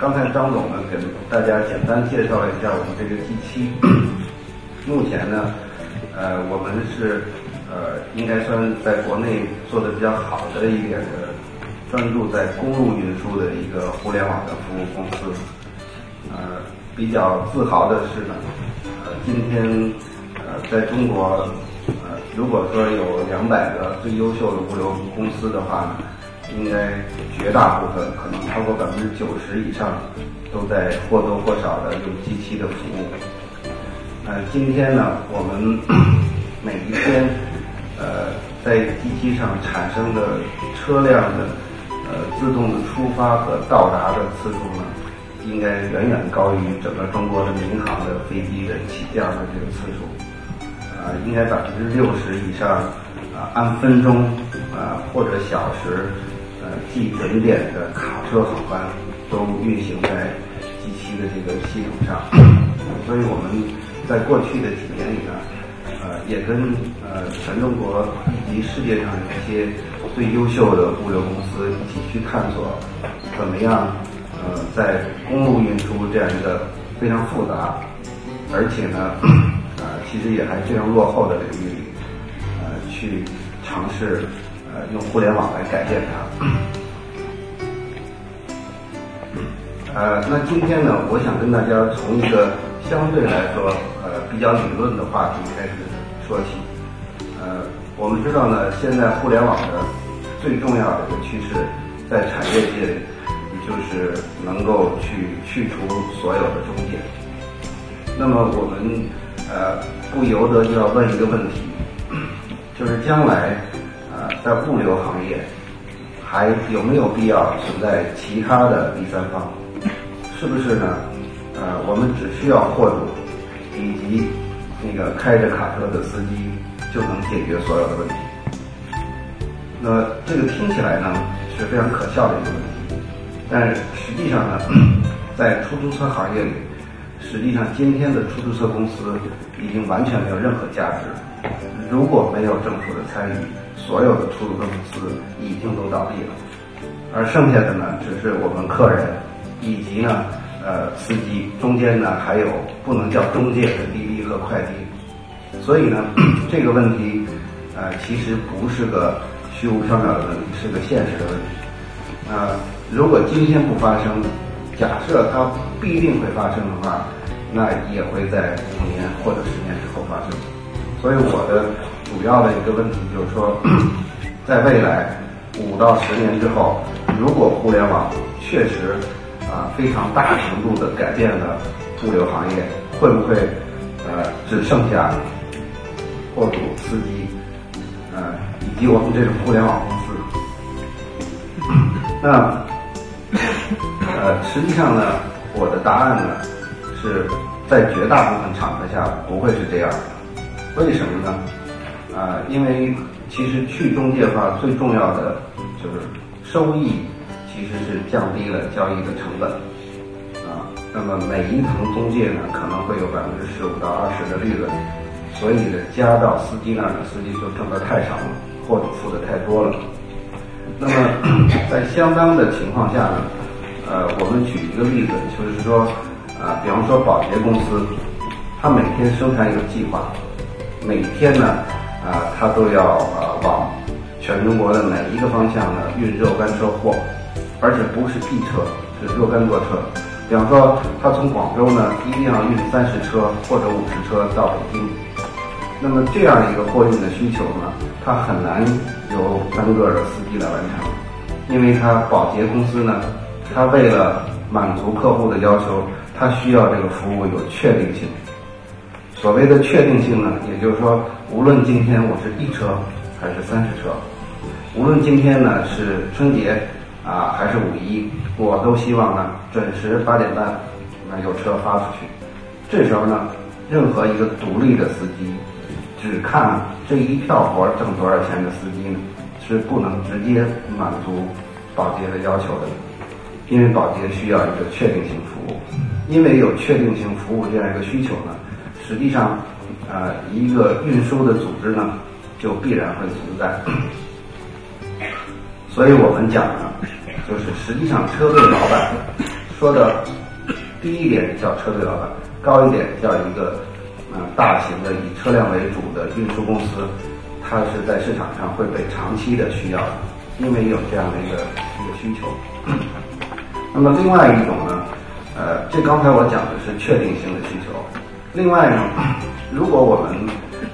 刚才张总呢给大家简单介绍一下我们这个 G 七，目前呢，呃，我们是呃应该算在国内做的比较好的一点的，专注在公路运输的一个互联网的服务公司。呃，比较自豪的是呢，呃，今天呃在中国，呃，如果说有两百个最优秀的物流公司的话呢。应该绝大部分，可能超过百分之九十以上，都在或多或少的用机器的服务。呃，今天呢，我们 每一天，呃，在机器上产生的车辆的呃自动的出发和到达的次数呢，应该远远高于整个中国的民航的飞机的起降的这个次数。呃，应该百分之六十以上，啊、按分钟啊、或者小时。呃，计准点的卡车航班都运行在机器的这个系统上，所以我们在过去的几年里呢，呃，也跟呃全中国以及世界上一些最优秀的物流公司一起去探索，怎么样呃在公路运输这样一个非常复杂，而且呢，呃其实也还非常落后的领域里，呃去尝试。呃，用互联网来改变它。呃，那今天呢，我想跟大家从一个相对来说呃比较理论的话题开始说起。呃，我们知道呢，现在互联网的最重要的一个趋势，在产业界，就是能够去去除所有的中介。那么我们呃不由得就要问一个问题，就是将来。在物流行业，还有没有必要存在其他的第三方？是不是呢？呃，我们只需要货主以及那个开着卡车的司机就能解决所有的问题。那这个听起来呢是非常可笑的一个问题，但实际上呢，在出租车行业里，实际上今天的出租车公司已经完全没有任何价值。如果没有政府的参与，所有的出租车公司已经都倒闭了，而剩下的呢，只是我们客人以及呢，呃，司机中间呢还有不能叫中介的滴滴和快递，所以呢，这个问题，呃，其实不是个虚无缥缈的问题，是个现实的问题。啊，如果今天不发生，假设它必定会发生的话，那也会在五年或者十年之后发生。所以我的主要的一个问题就是说，在未来五到十年之后，如果互联网确实啊非常大程度的改变了物流行业，会不会呃只剩下货主、司机呃以及我们这种互联网公司？那呃实际上呢，我的答案呢是在绝大部分场合下不会是这样的。为什么呢？啊，因为其实去中介化最重要的就是收益，其实是降低了交易的成本。啊，那么每一层中介呢，可能会有百分之十五到二十的利润，所以呢，加到司机那儿呢，司机就挣得太少了，或者付的太多了。那么 在相当的情况下呢，呃，我们举一个例子，就是说，啊，比方说保洁公司，它每天生产一个计划。每天呢，啊，他都要啊往全中国的每一个方向呢运若干车货，而且不是一车，是若干多车。比方说，他从广州呢一定要运三十车或者五十车到北京，那么这样一个货运的需求呢，它很难由单个的司机来完成。因为它保洁公司呢，它为了满足客户的要求，它需要这个服务有确定性。所谓的确定性呢，也就是说，无论今天我是一车还是三十车，无论今天呢是春节啊还是五一，我都希望呢准时八点半那有车发出去。这时候呢，任何一个独立的司机，只看这一票活挣多少钱的司机呢，是不能直接满足保洁的要求的，因为保洁需要一个确定性服务，因为有确定性服务这样一个需求呢，实际上，呃，一个运输的组织呢，就必然会存在。所以我们讲呢，就是实际上车队老板说的低一点叫车队老板，高一点叫一个呃大型的以车辆为主的运输公司，它是在市场上会被长期的需要的，因为有这样的一个一个需求。那么另外一种呢，呃，这刚才我讲的是确定性的需求。另外呢，如果我们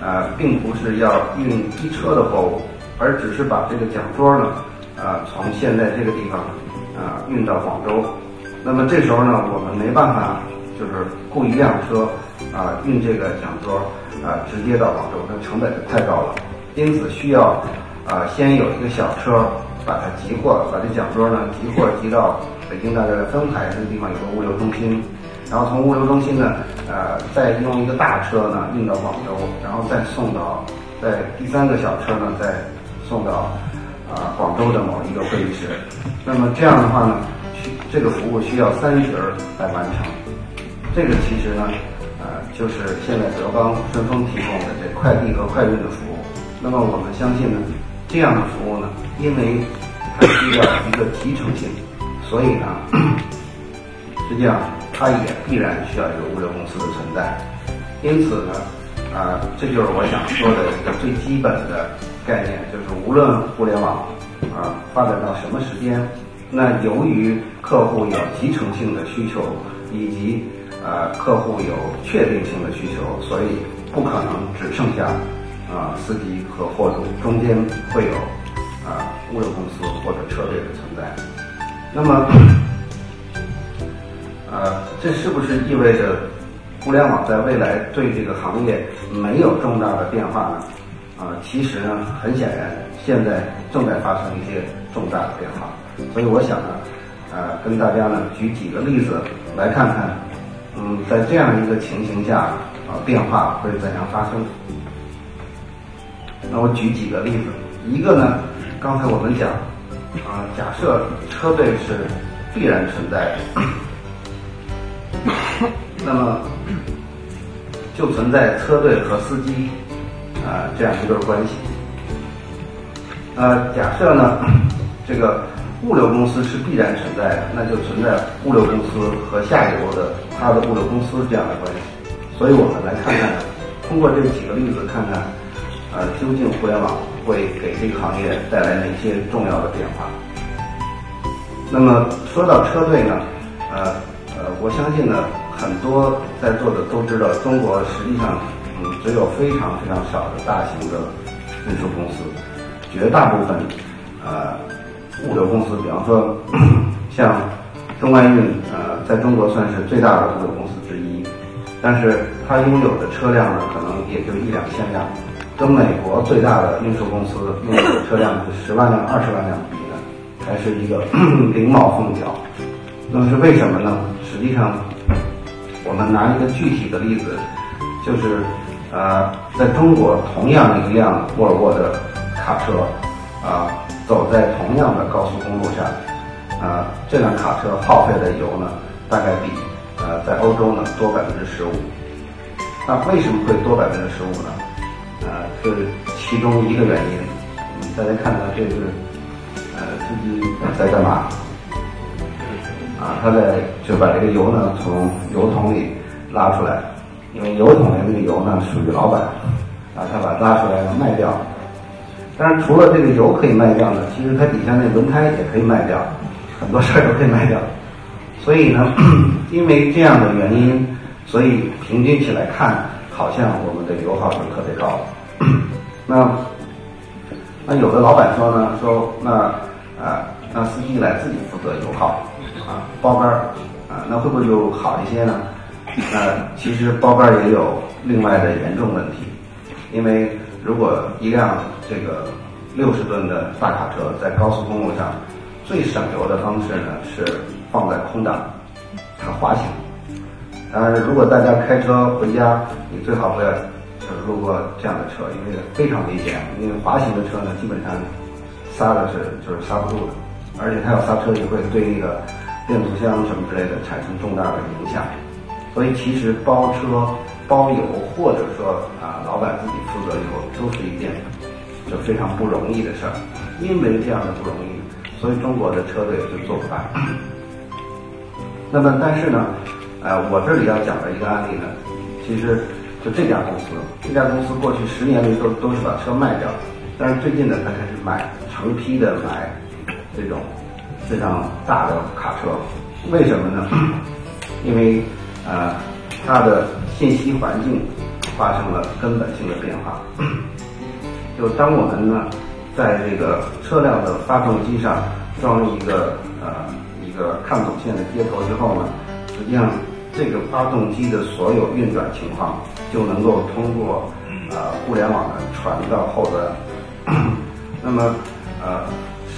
呃并不是要运一车的货物，而只是把这个讲桌呢，呃从现在这个地方啊、运到广州，那么这时候呢，我们没办法就是雇一辆车啊、运这个讲桌啊、直接到广州，那成本就太高了，因此需要啊、先有一个小车把它集货，把这讲桌呢集货集到北京大概的丰台这个地方有个物流中心。然后从物流中心呢，呃，再用一个大车呢运到广州，然后再送到，在第三个小车呢再送到啊、广州的某一个会议室。那么这样的话呢，需这个服务需要三十人来完成。这个其实呢，呃，就是现在德邦顺丰提供的这快递和快运的服务。那么我们相信呢，这样的服务呢，因为它需要一个集成性，所以呢。实际上，它也必然需要一个物流公司的存在。因此呢，啊、这就是我想说的一个最基本的概念，就是无论互联网啊、发展到什么时间，那由于客户有集成性的需求，以及呃客户有确定性的需求，所以不可能只剩下啊、司机和货主，中间会有啊、物流公司或者车队的存在。那么。呃，这是不是意味着互联网在未来对这个行业没有重大的变化呢？啊、其实呢，很显然，现在正在发生一些重大的变化。所以我想呢，呃，跟大家呢举几个例子来看看，嗯，在这样一个情形下，啊、变化会怎样发生？那我举几个例子，一个呢，刚才我们讲，啊、假设车队是必然存在的。那么就存在车队和司机啊、这样一对关系。呃，假设呢，这个物流公司是必然存在的，那就存在物流公司和下游的它的物流公司这样的关系。所以我们来看看，通过这几个例子看看，呃，究竟互联网会给这个行业带来哪些重要的变化。那么说到车队呢，呃我相信呢，很多在座的都知道，中国实际上嗯只有非常非常少的大型的运输公司，绝大部分呃物流公司，比方说像中外运，呃，在中国算是最大的物流公司之一，但是它拥有的车辆呢，可能也就一两千辆，跟美国最大的运输公司拥有的车辆是十万辆、二十万辆比呢，还是一个 零毛凤角。那么是为什么呢？实际上，我们拿一个具体的例子，就是呃，在中国同样一辆沃尔沃的卡车，啊、走在同样的高速公路上，啊、这辆卡车耗费的油呢，大概比呃在欧洲呢多百分之十五。那为什么会多百分之十五呢？呃，是其中一个原因。大家看到这是呃司机在干嘛？啊，他在就把这个油呢从油桶里拉出来，因为油桶的那个油呢属于老板，啊，他把拉出来卖掉。但是除了这个油可以卖掉呢，其实它底下那轮胎也可以卖掉，很多事儿都可以卖掉。所以呢，因为这样的原因，所以平均起来看，好像我们的油耗是特别高。那那有的老板说呢，说那啊、让司机来自己负责油耗啊、包干儿啊，那会不会就好一些呢？那其实包干儿也有另外的严重问题，因为如果一辆这个六十吨的大卡车在高速公路上，最省油的方式呢是放在空档，它滑行。当然，如果大家开车回家，你最好不要就是路过这样的车，因为非常危险。因为滑行的车呢，基本上刹的是就是刹不住的，而且它要刹车也会对那个变速箱什么之类的产生重大的影响。所以其实包车包油，或者说啊老板自己负责油，都是一件就非常不容易的事儿。因为这样的不容易，所以中国的车队就做不大。那么但是呢？呃，我这里要讲的一个案例呢，其实就这家公司，这家公司过去十年里都都是把车卖掉，但是最近呢，他开始买成批的买这种非常大的卡车，为什么呢？因为呃，它的信息环境发生了根本性的变化，就当我们呢，在这个车辆的发动机上装一个呃一个抗阻线的接头之后呢，实际上。这个发动机的所有运转情况就能够通过呃互联网呢传到后端。那么呃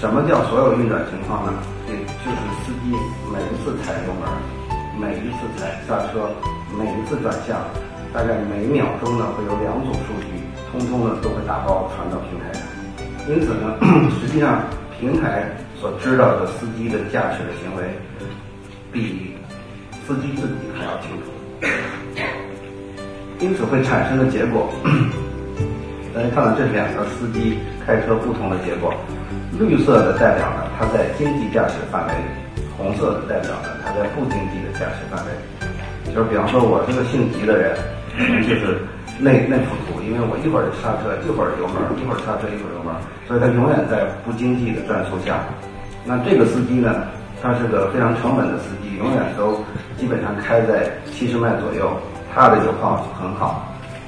什么叫所有运转情况呢？也就是司机每一次踩油门，每一次踩刹车，每一次转向，大概每秒钟呢会有两组数据，通通呢都会打包传到平台上。因此呢，实际上平台所知道的司机的驾驶的行为比。司机自己还要清楚，因此会产生的结果，大家看到这两个司机开车不同的结果。绿色的代表呢，它在经济驾驶范围里；红色的代表呢，它在不经济的驾驶范围里。就是比方说，我是个性急的人，就是那那幅图，因为我一会儿刹车，一会儿油门，一会儿刹车，一会儿油门，所以它永远在不经济的转速下。那这个司机呢，他是个非常沉稳的司机，永远都。基本上开在七十迈左右，他的油耗很好，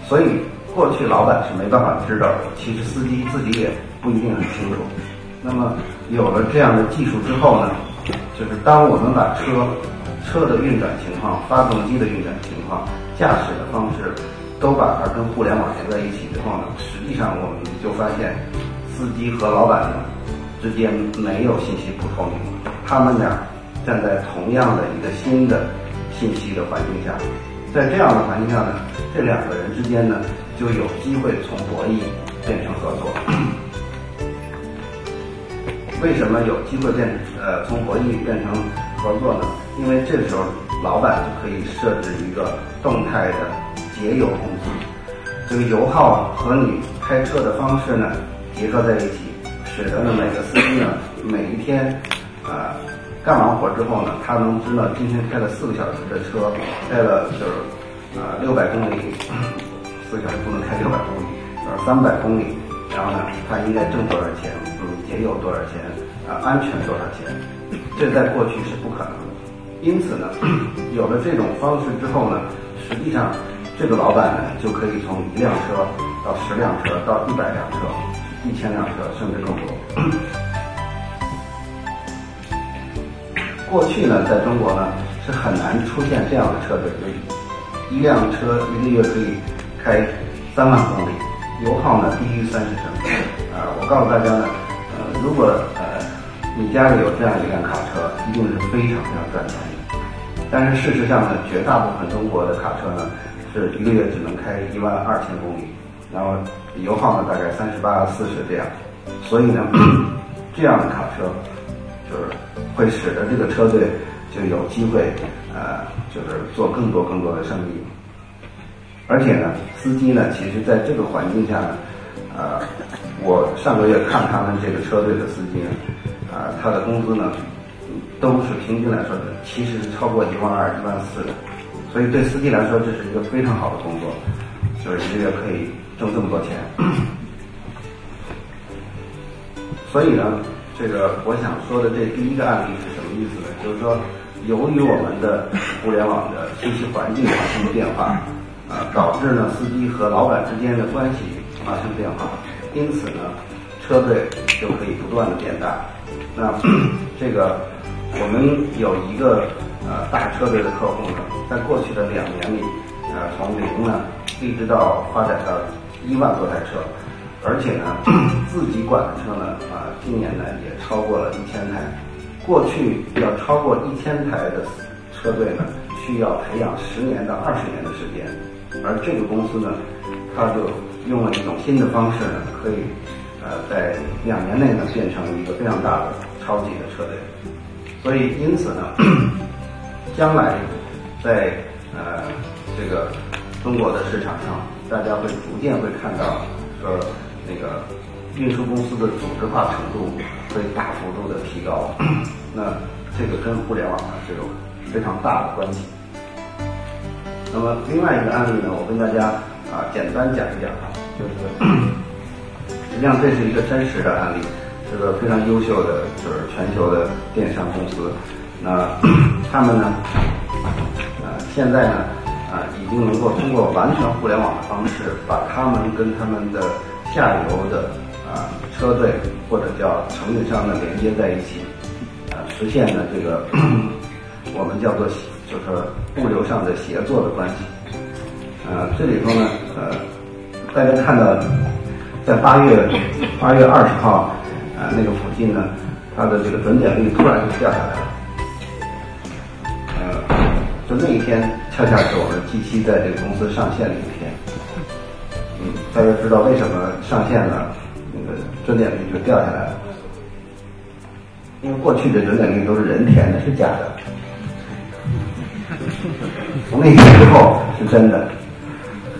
所以过去老板是没办法知道，其实司机自己也不一定很清楚。那么有了这样的技术之后呢，就是当我们把车车的运转情况、发动机的运转情况、驾驶的方式都把它跟互联网连在一起之后呢，实际上我们就发现司机和老板呢之间没有信息不透明，他们俩。站在同样的一个新的信息的环境下，在这样的环境下呢，这两个人之间呢就有机会从博弈变成合作。为什么有机会变呃从博弈变成合作呢？因为这时候老板就可以设置一个动态的节油工资，这个油耗和你开车的方式呢结合在一起，使得呢每个司机呢每一天啊。干完活之后呢，他能知道今天开了四个小时的车，开了就是啊六百公里，四个小时不能开六百公里，呃三百公里，然后呢，他应该挣多少钱，嗯节油多少钱，啊安全多少钱，这在过去是不可能的。因此呢，有了这种方式之后呢，实际上这个老板呢就可以从一辆车到十辆车到一百辆车，一千辆车甚至更多。过去呢，在中国呢是很难出现这样的车队，就一辆车一个月可以开三万公里，油耗呢低于三十升。啊，我告诉大家呢，如果呃你家里有这样一辆卡车，一定是非常非常赚钱的。但是事实上呢，绝大部分中国的卡车呢是一个月只能开一万二千公里，然后油耗呢大概三十八四十这样，所以呢，这样的卡车就是。会使得这个车队就有机会，呃，就是做更多更多的生意。而且呢，司机呢，其实在这个环境下呢，呃，我上个月看他们这个车队的司机，啊，他的工资呢，都是平均来说的，其实是超过一万二、一万四的。所以对司机来说，这是一个非常好的工作，就是一个月可以挣这么多钱。所以呢。这个我想说的这第一个案例是什么意思呢？就是说，由于我们的互联网的信息环境发生了变化，啊，导致呢司机和老板之间的关系发生变化，因此呢，车队就可以不断的变大，那 这个我们有一个呃大车队的客户呢，在过去的两年里，呃从零呢一直到发展到一万多台车，而且呢自己管的车呢啊、今年呢也超过了一千台。过去要超过一千台的车队呢，需要培养十年到二十年的时间，而这个公司呢，它就用了一种新的方式呢，可以呃在两年内呢变成一个非常大的超级的车队。所以因此呢，将来在呃这个中国的市场上，大家会逐渐会看到说那个运输公司的组织化程度会大幅度的提高。那这个跟互联网呢是有非常大的关系。那么另外一个案例呢，我跟大家啊简单讲一讲啊，就是实际上这是一个真实的案例，是个非常优秀的就是全球的电商公司。那 他们呢，呃现在呢啊已经能够通过完全互联网的方式，把他们跟他们的下游的啊车队或者叫承运商呢连接在一起。实现了这个 我们叫做就是物流上的协作的关系。呃，这里头呢，呃，大家看到，在八月八月二十号，呃，那个附近呢，它的这个准点率突然就掉下来了。呃，就那一天恰恰是我们 G 七在这个公司上线的一天。嗯，大家知道为什么上线了，那个准点率就掉下来了？因为过去的准点率都是人填的，是假的。从那天之后是真的，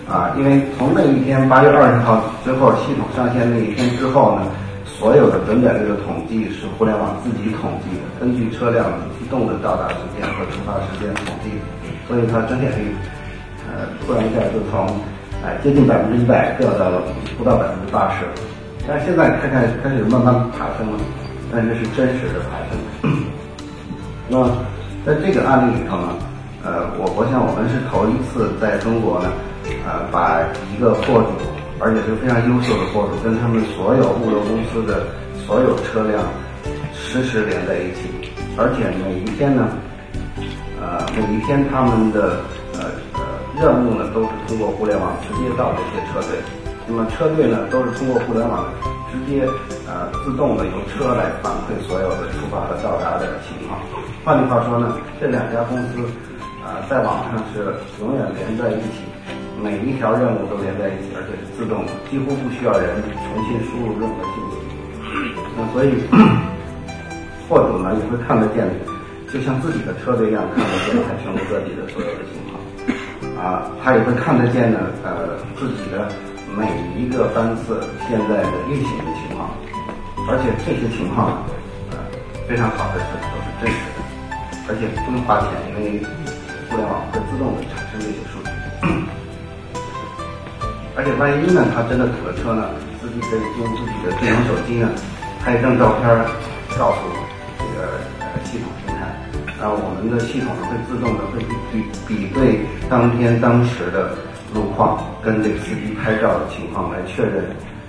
啊，因为从那一天八月二十号之后，系统上线那一天之后呢，所有的准点率的统计是互联网自己统计的，根据车辆移动的到达时间和出发时间统计，所以它准点率，呃，突然一下就从哎接近百分之一百掉到了不到百分之八十，但现在看看开始慢慢爬升了。但这是真实的爬升。那，在这个案例里头呢，呃，我我想我们是头一次在中国呢，呃，把一个货主，而且是非常优秀的货主，跟他们所有物流公司的所有车辆实时连在一起，而且每一天呢，呃，每一天他们的呃呃任务呢，都是通过互联网直接到这些车队，那么车队呢，都是通过互联网。直接呃自动的由车来反馈所有的出发和到达的情况。换句话说呢，这两家公司啊在网上是永远连在一起，每一条任务都连在一起，而且是自动的，几乎不需要人重新输入任何信息。那所以货主呢也会看得见，就像自己的车队一样看得见在全国各地的所有的情况。啊，他也会看得见呢，呃自己的。每一个班次现在的运行的情况，而且这些情况，呃，非常好的是都是真实的，而且不用花钱，因为互联网会自动的产生这些数据。而且万一呢，他真的堵了车呢，司机可以用自己的智能手机呢，拍一张照片，告诉这个呃系统平台，然后我们的系统呢会自动的会比比对当天当时的。路况跟这个司机拍照的情况来确认，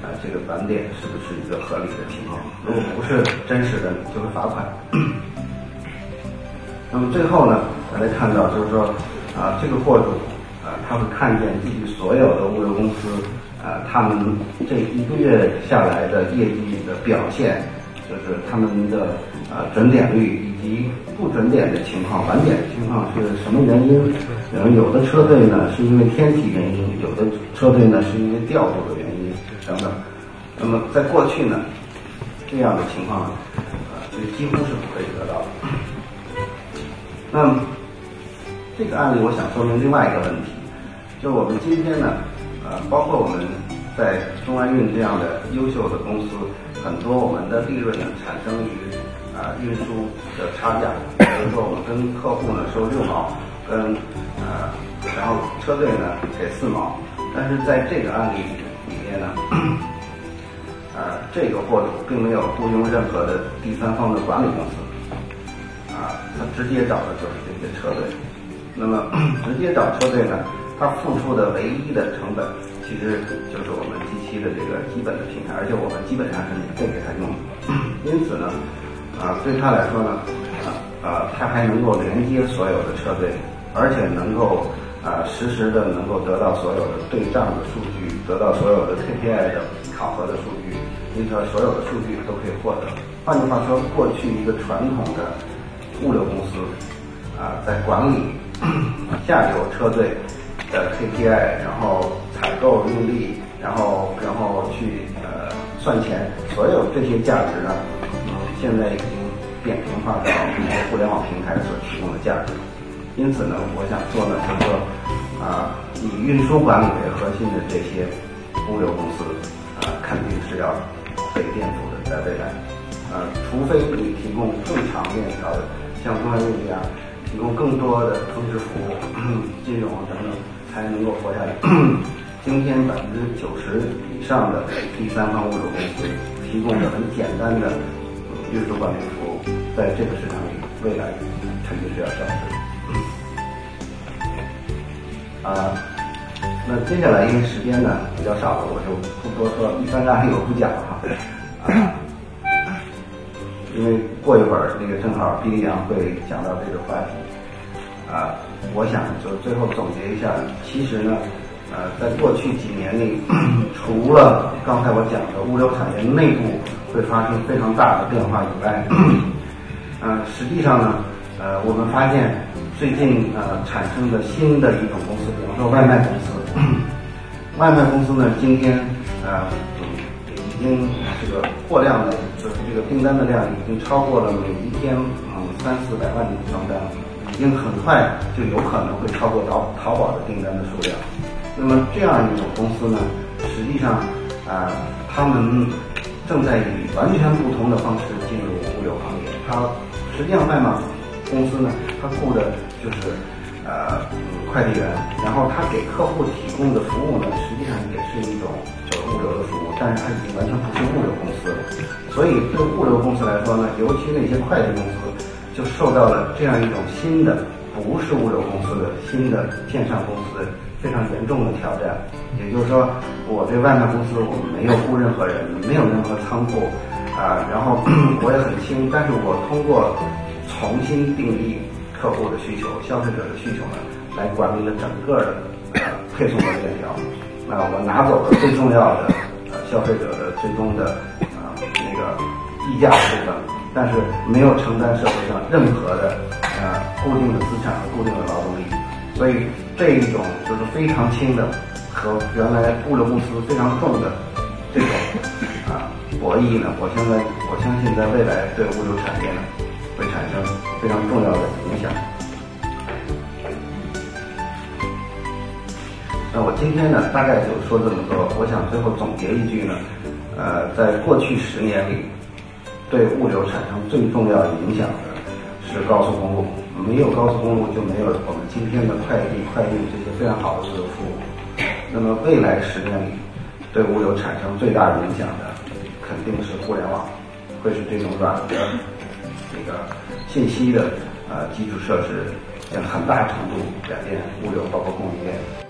啊，这个返点是不是一个合理的情况？如果不是真实的，就会罚款。那么最后呢，大家看到就是说，啊，这个货主，他会看见自己所有的物流公司，啊，他们这一个月下来的业绩的表现，就是他们的啊准点率。以及不准点的情况，晚点的情况是什么原因？然后，有的车队呢是因为天气原因，有的车队呢是因为调度的原因等等。那么在过去呢，这样的情况，呃，就几乎是不可以得到的。那么这个案例，我想说明另外一个问题，就我们今天呢，呃，包括我们在中安运这样的优秀的公司，很多我们的利润呢产生于。啊，运输的差价，比如说我们跟客户呢收六毛，跟呃，然后车队呢给四毛，但是在这个案例里面呢，呃，这个货主并没有雇佣任何的第三方的管理公司，啊，他直接找的就是这些车队，那么 直接找车队呢，他付出的唯一的成本其实就是我们机器的这个基本的平台，而且我们基本上是免费给他用的，因此呢。啊，对他来说呢，啊啊，他还能够连接所有的车队，而且能够啊实时的能够得到所有的对账的数据，得到所有的 KPI 的考核的数据，因此所有的数据都可以获得。换句话说，过去一个传统的物流公司啊，在管理 下游车队的 KPI，然后采购运力，然后然后去呃算钱，所有这些价值呢，嗯，现在已经扁平化到一些互联网平台所提供的价值。因此呢，我想说呢，就是说啊，以运输管理为核心的这些物流公司啊，肯定是要被颠覆的，在未来。呃，除非你提供更长链条的，像中原物这样，提供更多的增值服务、金融等等，才能够活下来。今天百分之九十以上的第三方物流公司提供的很简单的运输管理服务，在这个市场里，未来肯定是要消失。啊，那接下来因为时间呢比较少了，我就不多说，一般案例我不讲了哈。因为过一会儿那个正好毕丽阳会讲到这个话题，啊，我想就最后总结一下，其实呢，呃，在过去几年里，除了刚才我讲的物流产业内部会发生非常大的变化以外，呃，实际上呢，呃，我们发现最近呃产生的新的一种公司，比方说外卖公司，外卖公司呢今天呃已经这个货量呢。就是这个订单的量已经超过了每一天嗯三四百万张单，已经很快就有可能会超过淘淘宝的订单的数量。那么这样一种公司呢，实际上啊，他们正在以完全不同的方式进入物流行业。它实际上外贸公司呢，它雇的就是呃快递员，然后他给客户提供的服务呢，实际上也是一种就是物流的服务，但是它已经完全不是物流公司了。所以，对物流公司来说呢，尤其那些快递公司，就受到了这样一种新的不是物流公司的新的线上公司非常严重的挑战。也就是说，我这外卖公司我没有雇任何人，没有任何仓库，啊，然后 我也很轻，但是我通过重新定义客户的需求、消费者的需求呢，来管理了整个的 配送的链条。那我拿走了最重要的呃消费者的最终的啊那个。溢价的部分，但是没有承担社会上任何的呃固定的资产和固定的劳动力，所以这一种就是非常轻的和原来物流公司非常重的这种啊博弈呢，我现在我相信在未来对物流产业呢会产生非常重要的影响。那我今天呢大概就说这么多，我想最后总结一句呢，呃，在过去十年里。对物流产生最重要影响的是高速公路，没有高速公路就没有我们今天的快递、快运这些非常好的物流服务。那么未来十年里，对物流产生最大影响的肯定是互联网，会是这种软的这个信息的呃基础设施，将很大程度改变物流，包括供应链。